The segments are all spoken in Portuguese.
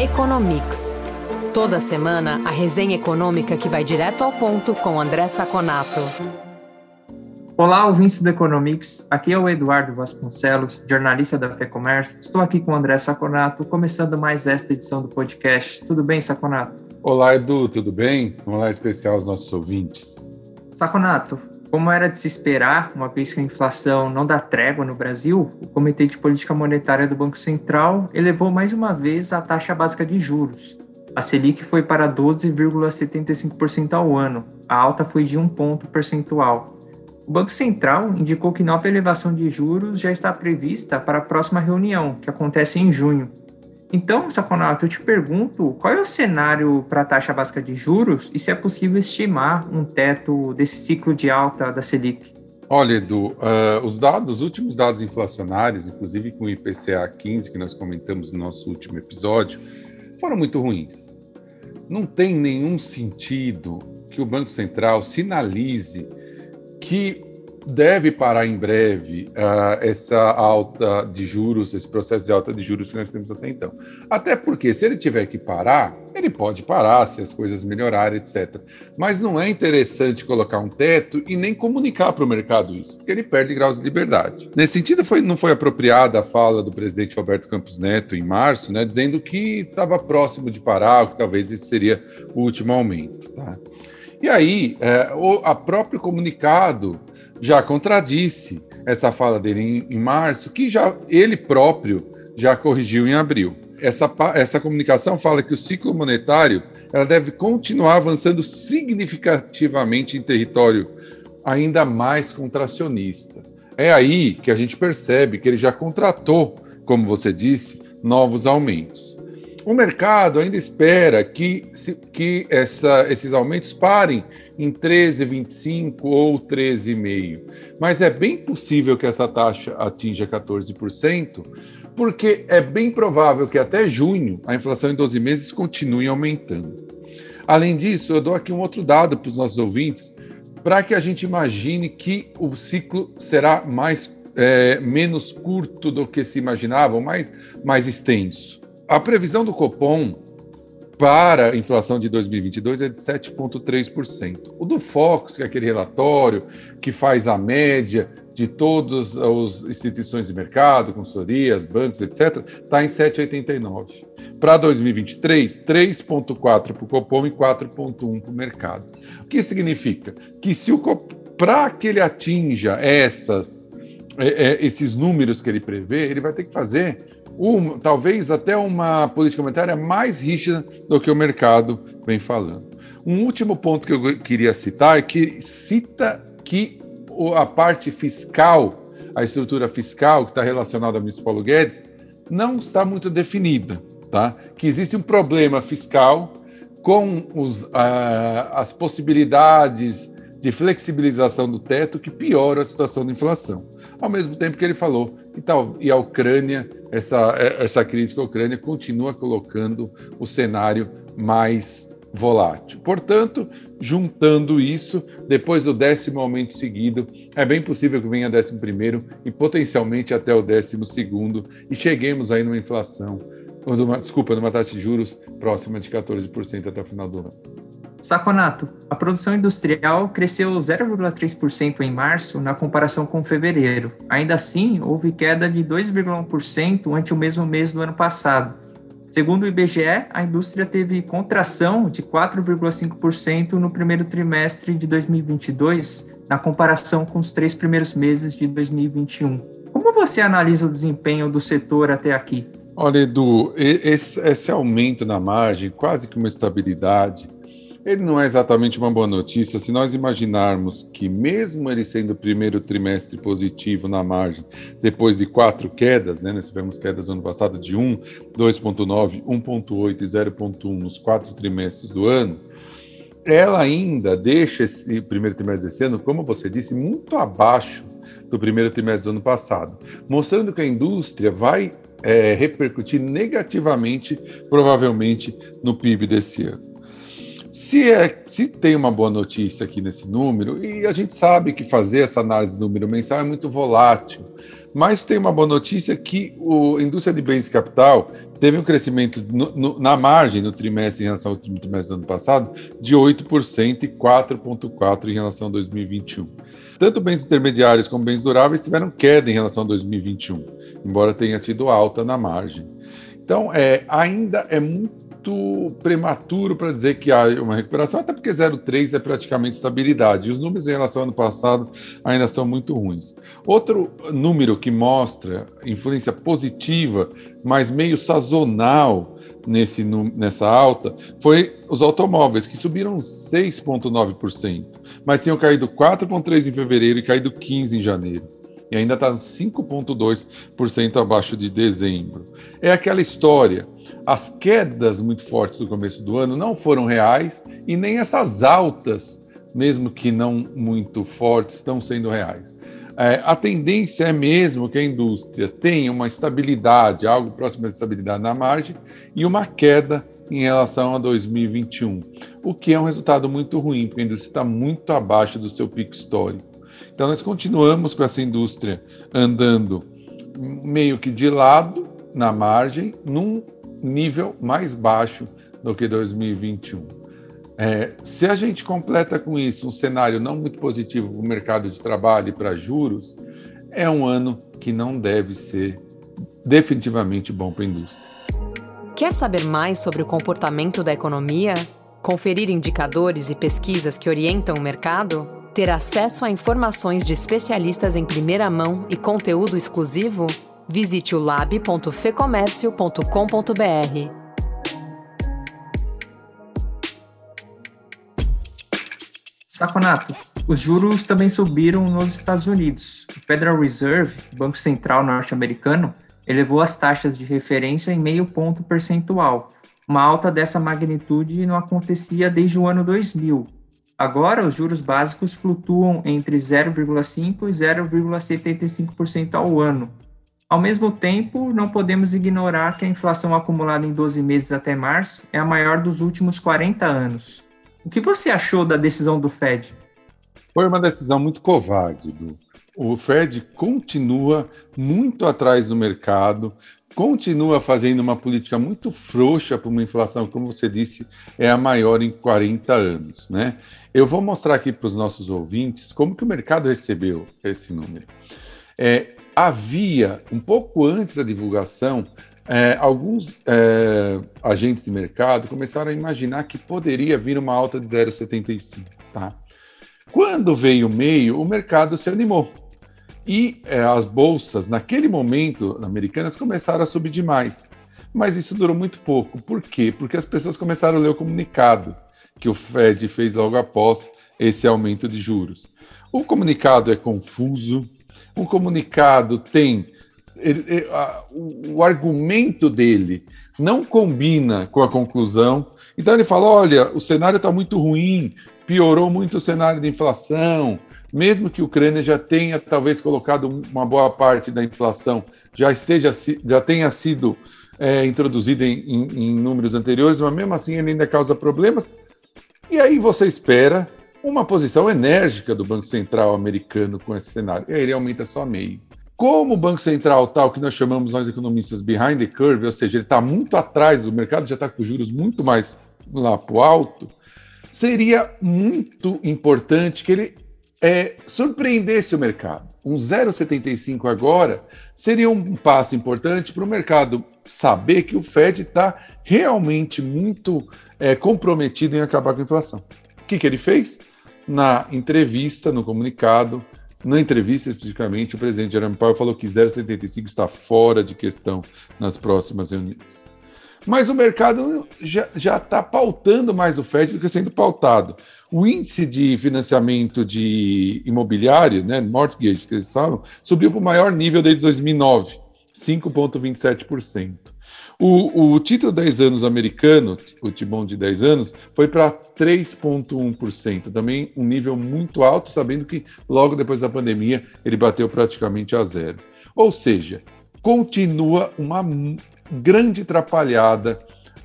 Economics. Toda semana, a resenha econômica que vai direto ao ponto com André Saconato. Olá, ouvintes do Economics. Aqui é o Eduardo Vasconcelos, jornalista da FEComércio. Estou aqui com o André Saconato, começando mais esta edição do podcast. Tudo bem, Saconato? Olá, Edu, tudo bem? Um olá especial aos nossos ouvintes. Saconato, como era de se esperar, uma vez que a inflação não dá trégua no Brasil, o Comitê de Política Monetária do Banco Central elevou mais uma vez a taxa básica de juros. A Selic foi para 12,75% ao ano, a alta foi de um ponto percentual. O Banco Central indicou que nova elevação de juros já está prevista para a próxima reunião, que acontece em junho. Então, Saconato, eu te pergunto, qual é o cenário para a taxa básica de juros e se é possível estimar um teto desse ciclo de alta da Selic? Olha, Edu, uh, os dados, os últimos dados inflacionários, inclusive com o IPCA 15, que nós comentamos no nosso último episódio, foram muito ruins. Não tem nenhum sentido que o Banco Central sinalize que deve parar em breve uh, essa alta de juros, esse processo de alta de juros que nós temos até então. Até porque, se ele tiver que parar, ele pode parar se as coisas melhorarem, etc. Mas não é interessante colocar um teto e nem comunicar para o mercado isso, porque ele perde graus de liberdade. Nesse sentido, foi, não foi apropriada a fala do presidente Roberto Campos Neto em março, né, dizendo que estava próximo de parar, que talvez esse seria o último aumento. Tá? E aí, é, o a próprio comunicado já contradisse essa fala dele em, em, março, que já ele próprio já corrigiu em abril. Essa, essa comunicação fala que o ciclo monetário ela deve continuar avançando significativamente em território ainda mais contracionista. É aí que a gente percebe que ele já contratou, como você disse, novos aumentos. O mercado ainda espera que, que essa, esses aumentos parem em 13,25 ou 13,5, mas é bem possível que essa taxa atinja 14%, porque é bem provável que até junho a inflação em 12 meses continue aumentando. Além disso, eu dou aqui um outro dado para os nossos ouvintes, para que a gente imagine que o ciclo será mais é, menos curto do que se imaginava, mais, mais extenso. A previsão do Copom para a inflação de 2022 é de 7,3%. O do Focus, que é aquele relatório que faz a média de todas as instituições de mercado, consultorias, bancos, etc., está em 7,89%. Para 2023, 3,4% para o Copom e 4,1% para o mercado. O que significa? Que se o para que ele atinja essas, é, é, esses números que ele prevê, ele vai ter que fazer um, talvez até uma política monetária mais rígida do que o mercado vem falando. Um último ponto que eu queria citar é que cita que a parte fiscal, a estrutura fiscal que está relacionada ao ministro Paulo Guedes, não está muito definida, tá? Que existe um problema fiscal com os, as possibilidades de flexibilização do teto que piora a situação da inflação. Ao mesmo tempo que ele falou que tal, e a Ucrânia, essa, essa crise com a Ucrânia continua colocando o cenário mais volátil. Portanto, juntando isso, depois do décimo aumento seguido, é bem possível que venha décimo primeiro e potencialmente até o décimo segundo e cheguemos aí numa inflação, numa, desculpa, numa taxa de juros próxima de 14% até o final do ano. Saconato, a produção industrial cresceu 0,3% em março na comparação com fevereiro. Ainda assim, houve queda de 2,1% ante o mesmo mês do ano passado. Segundo o IBGE, a indústria teve contração de 4,5% no primeiro trimestre de 2022, na comparação com os três primeiros meses de 2021. Como você analisa o desempenho do setor até aqui? Olha, Edu, esse, esse aumento na margem, quase que uma estabilidade, ele não é exatamente uma boa notícia se nós imaginarmos que, mesmo ele sendo o primeiro trimestre positivo na margem, depois de quatro quedas, né, nós tivemos quedas no ano passado de 1, 2,9, 1,8 e 0,1 nos quatro trimestres do ano, ela ainda deixa esse primeiro trimestre desse ano, como você disse, muito abaixo do primeiro trimestre do ano passado, mostrando que a indústria vai é, repercutir negativamente, provavelmente, no PIB desse ano. Se, é, se tem uma boa notícia aqui nesse número, e a gente sabe que fazer essa análise do número mensal é muito volátil, Mas tem uma boa notícia que a indústria de bens e capital teve um crescimento no, no, na margem no trimestre em relação ao trimestre do ano passado de 8% e 4,4% em relação a 2021. Tanto bens intermediários como bens duráveis tiveram queda em relação a 2021, embora tenha tido alta na margem. Então, é, ainda é muito muito prematuro para dizer que há uma recuperação, até porque 0,3 é praticamente estabilidade. E os números em relação ao ano passado ainda são muito ruins. Outro número que mostra influência positiva, mas meio sazonal nesse, nessa alta, foi os automóveis, que subiram 6,9%, mas tinham caído 4,3% em fevereiro e caído 15% em janeiro e ainda está 5,2% abaixo de dezembro. É aquela história. As quedas muito fortes do começo do ano não foram reais e nem essas altas, mesmo que não muito fortes, estão sendo reais. É, a tendência é mesmo que a indústria tenha uma estabilidade, algo próximo à estabilidade na margem, e uma queda em relação a 2021, o que é um resultado muito ruim, porque a indústria está muito abaixo do seu pico histórico. Então, nós continuamos com essa indústria andando meio que de lado, na margem, num nível mais baixo do que 2021. É, se a gente completa com isso um cenário não muito positivo para o mercado de trabalho e para juros, é um ano que não deve ser definitivamente bom para a indústria. Quer saber mais sobre o comportamento da economia? Conferir indicadores e pesquisas que orientam o mercado? Ter acesso a informações de especialistas em primeira mão e conteúdo exclusivo? Visite o lab.fecomércio.com.br. Saconato, os juros também subiram nos Estados Unidos. O Federal Reserve, Banco Central norte-americano, elevou as taxas de referência em meio ponto percentual. Uma alta dessa magnitude não acontecia desde o ano 2000, Agora, os juros básicos flutuam entre 0,5% e 0,75% ao ano. Ao mesmo tempo, não podemos ignorar que a inflação acumulada em 12 meses até março é a maior dos últimos 40 anos. O que você achou da decisão do Fed? Foi uma decisão muito covarde, Du. O Fed continua muito atrás do mercado, continua fazendo uma política muito frouxa para uma inflação, como você disse, é a maior em 40 anos, né? Eu vou mostrar aqui para os nossos ouvintes como que o mercado recebeu esse número. É, havia, um pouco antes da divulgação, é, alguns é, agentes de mercado começaram a imaginar que poderia vir uma alta de 0,75. Tá? Quando veio o meio, o mercado se animou. E é, as bolsas, naquele momento, americanas, começaram a subir demais. Mas isso durou muito pouco. Por quê? Porque as pessoas começaram a ler o comunicado que o Fed fez logo após esse aumento de juros. O comunicado é confuso, o comunicado tem. Ele, ele, a, o, o argumento dele não combina com a conclusão. Então ele fala: olha, o cenário está muito ruim, piorou muito o cenário de inflação, mesmo que a Ucrânia já tenha talvez colocado uma boa parte da inflação, já esteja já tenha sido é, introduzida em, em, em números anteriores, mas mesmo assim ele ainda causa problemas. E aí você espera uma posição enérgica do Banco Central americano com esse cenário. E aí ele aumenta só meio. Como o Banco Central tal tá, que nós chamamos nós economistas behind the curve, ou seja, ele está muito atrás, o mercado já está com juros muito mais lá para o alto, seria muito importante que ele é, surpreendesse o mercado. Um 0,75 agora seria um passo importante para o mercado saber que o Fed está realmente muito é, comprometido em acabar com a inflação. O que, que ele fez? Na entrevista, no comunicado, na entrevista especificamente, o presidente Jerome Powell falou que 0,75 está fora de questão nas próximas reuniões. Mas o mercado já está pautando mais o FED do que sendo pautado. O índice de financiamento de imobiliário, né, mortgage, que eles falam, subiu para o maior nível desde 2009, 5,27%. O, o título 10 anos americano, o Tibon de 10 anos, foi para 3,1%, também um nível muito alto, sabendo que logo depois da pandemia ele bateu praticamente a zero. Ou seja, continua uma grande atrapalhada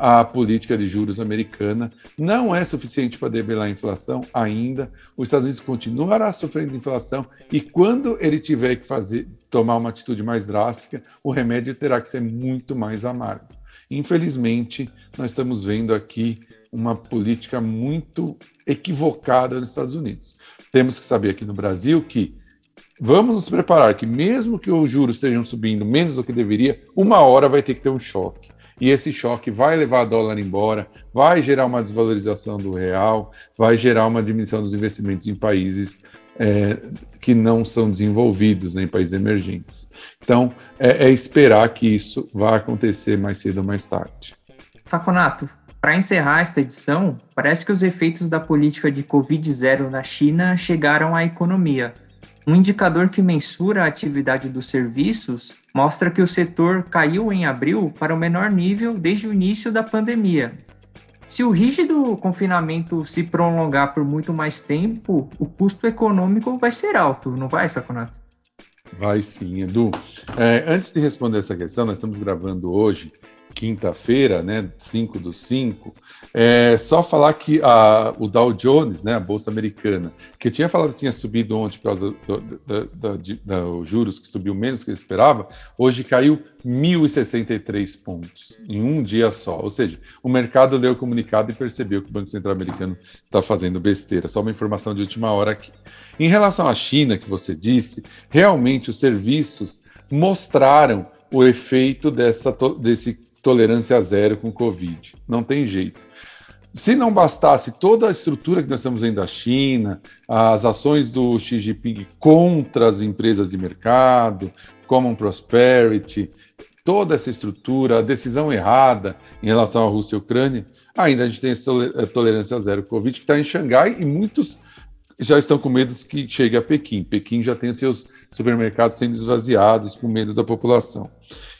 a política de juros americana. Não é suficiente para debelar a inflação ainda. Os Estados Unidos continuará sofrendo inflação e quando ele tiver que fazer tomar uma atitude mais drástica, o remédio terá que ser muito mais amargo. Infelizmente, nós estamos vendo aqui uma política muito equivocada nos Estados Unidos. Temos que saber aqui no Brasil que vamos nos preparar que mesmo que os juros estejam subindo menos do que deveria, uma hora vai ter que ter um choque e esse choque vai levar dólar embora, vai gerar uma desvalorização do real, vai gerar uma diminuição dos investimentos em países é, que não são desenvolvidos, né, em países emergentes. Então, é, é esperar que isso vá acontecer mais cedo ou mais tarde. Saconato, para encerrar esta edição, parece que os efeitos da política de Covid-0 na China chegaram à economia. Um indicador que mensura a atividade dos serviços mostra que o setor caiu em abril para o menor nível desde o início da pandemia. Se o rígido confinamento se prolongar por muito mais tempo, o custo econômico vai ser alto, não vai, Saconato? Vai sim, Edu. É, antes de responder essa questão, nós estamos gravando hoje quinta-feira, né, 5 do 5, é só falar que a, o Dow Jones, né, a Bolsa Americana, que eu tinha falado que tinha subido ontem por causa dos juros, que subiu menos que eu esperava, hoje caiu 1.063 pontos em um dia só. Ou seja, o mercado leu o comunicado e percebeu que o Banco Central Americano está fazendo besteira. Só uma informação de última hora aqui. Em relação à China, que você disse, realmente os serviços mostraram o efeito dessa, desse tolerância zero com Covid. Não tem jeito. Se não bastasse toda a estrutura que nós estamos vendo da China, as ações do Xi Jinping contra as empresas de mercado, Common Prosperity, toda essa estrutura, a decisão errada em relação à Rússia e Ucrânia, ainda a gente tem essa tolerância zero Covid que está em Xangai e muitos já estão com medo que chegue a Pequim. Pequim já tem seus supermercados sendo esvaziados com medo da população.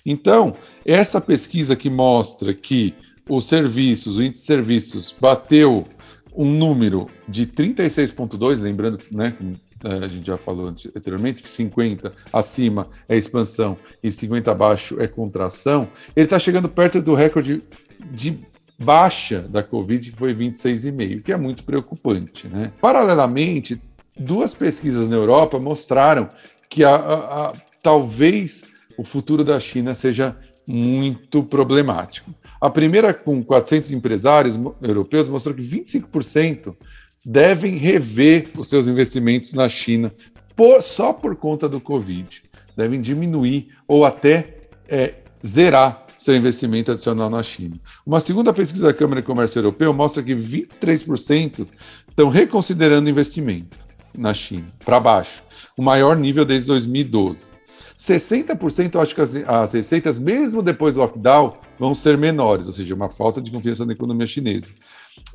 Então, essa pesquisa que mostra que os serviços, o índice de serviços bateu um número de 36,2, lembrando que né, a gente já falou anteriormente, que 50 acima é expansão e 50 abaixo é contração, ele está chegando perto do recorde de baixa da Covid, que foi 26,5, que é muito preocupante. Né? Paralelamente, duas pesquisas na Europa mostraram que a, a, a, talvez o futuro da China seja muito problemático. A primeira, com 400 empresários europeus, mostrou que 25% devem rever os seus investimentos na China por, só por conta do Covid. Devem diminuir ou até é, zerar seu investimento adicional na China. Uma segunda pesquisa da Câmara de Comércio Europeu mostra que 23% estão reconsiderando investimento na China, para baixo, o maior nível desde 2012. 60% eu acho que as, as, receitas, mesmo depois do lockdown, vão ser menores, ou seja, uma falta de confiança na economia chinesa.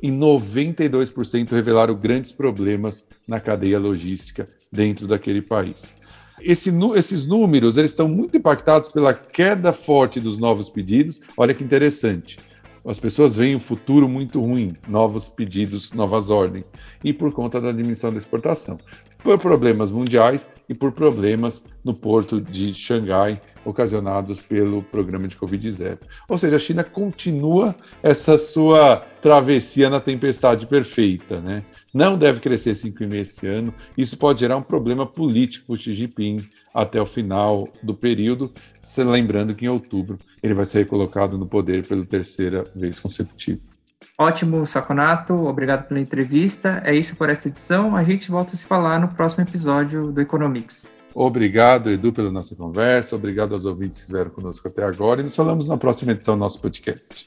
E 92% revelaram grandes problemas na cadeia logística dentro daquele país. Esse, esses números eles estão muito impactados pela queda forte dos novos pedidos. Olha que interessante. As pessoas veem o futuro muito ruim, novos pedidos, novas ordens, e por conta da diminuição da exportação por problemas mundiais e por problemas no porto de Xangai, ocasionados pelo programa de Covid-0. Ou seja, a China continua essa sua travessia na tempestade perfeita, né? Não deve crescer 5,5 esse ano. Isso pode gerar um problema político para o Xi Jinping até o final do período, lembrando que em outubro ele vai ser recolocado no poder pela terceira vez consecutiva. Ótimo, Saconato. Obrigado pela entrevista. É isso por esta edição. A gente volta a se falar no próximo episódio do Economics. Obrigado, Edu, pela nossa conversa. Obrigado aos ouvintes que estiveram conosco até agora. E nos falamos na próxima edição do nosso podcast.